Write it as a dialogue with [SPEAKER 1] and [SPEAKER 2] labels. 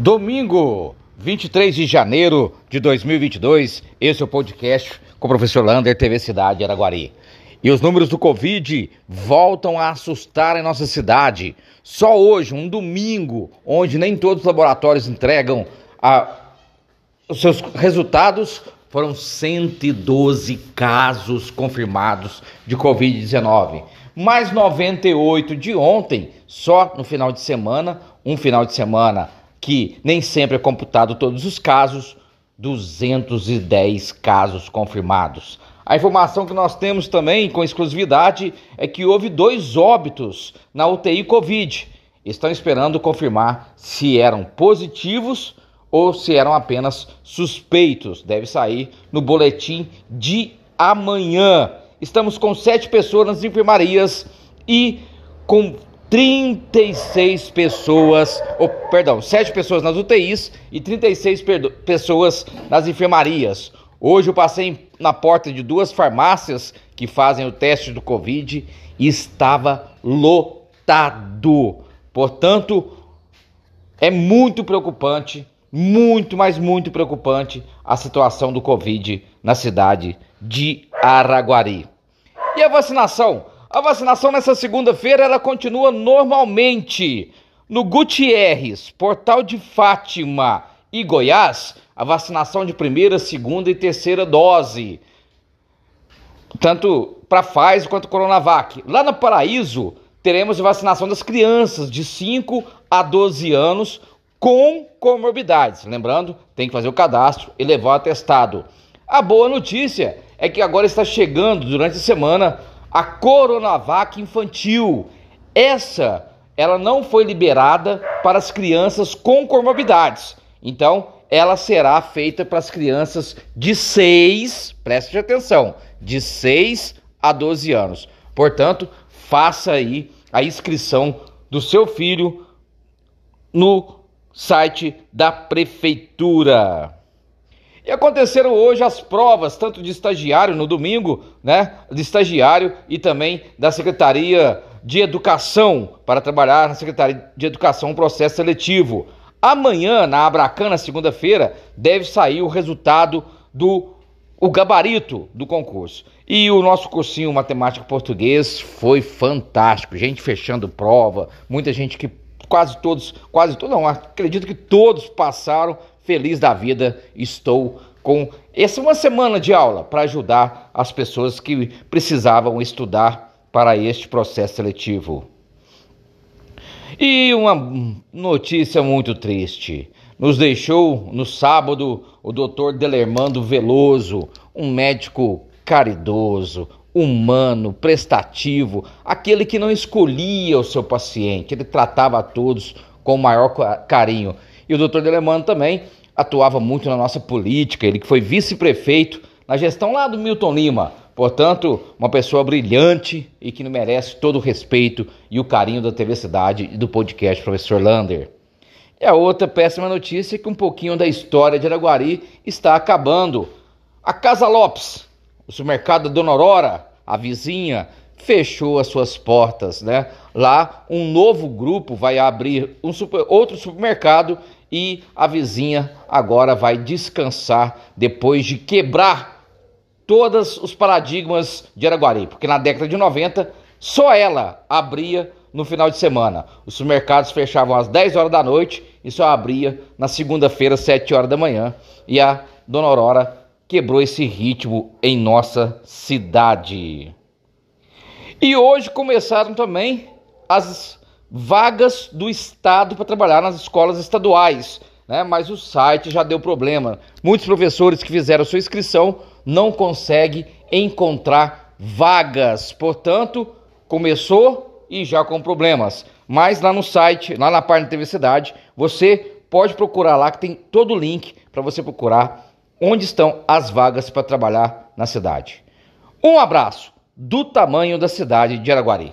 [SPEAKER 1] Domingo, 23 de janeiro de 2022, esse é o podcast com o professor Lander, TV Cidade Araguari. E os números do Covid voltam a assustar em nossa cidade. Só hoje, um domingo, onde nem todos os laboratórios entregam a, os seus resultados, foram 112 casos confirmados de Covid-19. Mais 98 de ontem, só no final de semana, um final de semana que nem sempre é computado todos os casos, 210 casos confirmados. A informação que nós temos também com exclusividade é que houve dois óbitos na UTI Covid. Estão esperando confirmar se eram positivos ou se eram apenas suspeitos. Deve sair no boletim de amanhã. Estamos com sete pessoas nas enfermarias e com 36 pessoas, perdão, 7 pessoas nas UTIs e 36 pessoas nas enfermarias. Hoje eu passei na porta de duas farmácias que fazem o teste do Covid e estava lotado. Portanto, é muito preocupante, muito, mas muito preocupante a situação do Covid na cidade de Araguari. E a vacinação? A vacinação nessa segunda-feira ela continua normalmente. No Gutierrez, Portal de Fátima e Goiás, a vacinação de primeira, segunda e terceira dose. Tanto para Pfizer quanto Coronavac. Lá no Paraíso, teremos vacinação das crianças de 5 a 12 anos com comorbidades. Lembrando, tem que fazer o cadastro e levar o atestado. A boa notícia é que agora está chegando durante a semana a Coronavac infantil. Essa, ela não foi liberada para as crianças com comorbidades. Então, ela será feita para as crianças de 6, preste atenção, de 6 a 12 anos. Portanto, faça aí a inscrição do seu filho no site da prefeitura. E aconteceram hoje as provas, tanto de estagiário no domingo, né? De estagiário e também da Secretaria de Educação, para trabalhar na Secretaria de Educação, um processo seletivo. Amanhã, na Abracana, segunda-feira, deve sair o resultado do o gabarito do concurso. E o nosso cursinho Matemática Português foi fantástico. Gente fechando prova, muita gente que quase todos, quase todos, não, acredito que todos passaram feliz da vida, estou com essa uma semana de aula para ajudar as pessoas que precisavam estudar para este processo seletivo. E uma notícia muito triste. Nos deixou no sábado o Dr. Delermando Veloso, um médico caridoso, humano, prestativo, aquele que não escolhia o seu paciente, ele tratava a todos com o maior carinho. E o doutor Delemano também atuava muito na nossa política, ele que foi vice-prefeito na gestão lá do Milton Lima. Portanto, uma pessoa brilhante e que merece todo o respeito e o carinho da TV Cidade e do podcast Professor Lander. E a outra péssima notícia é que um pouquinho da história de Araguari está acabando. A Casa Lopes, o supermercado Dona Aurora, a vizinha, fechou as suas portas, né? Lá um novo grupo vai abrir um super, outro supermercado e a vizinha agora vai descansar depois de quebrar todos os paradigmas de Araguari, porque na década de 90 só ela abria no final de semana. Os supermercados fechavam às 10 horas da noite e só abria na segunda-feira, 7 horas da manhã. E a Dona Aurora quebrou esse ritmo em nossa cidade. E hoje começaram também as vagas do Estado para trabalhar nas escolas estaduais, né? mas o site já deu problema. Muitos professores que fizeram sua inscrição não conseguem encontrar vagas, portanto, começou e já com problemas. Mas lá no site, lá na página da TV Cidade, você pode procurar lá que tem todo o link para você procurar onde estão as vagas para trabalhar na cidade. Um abraço do tamanho da cidade de Araguari.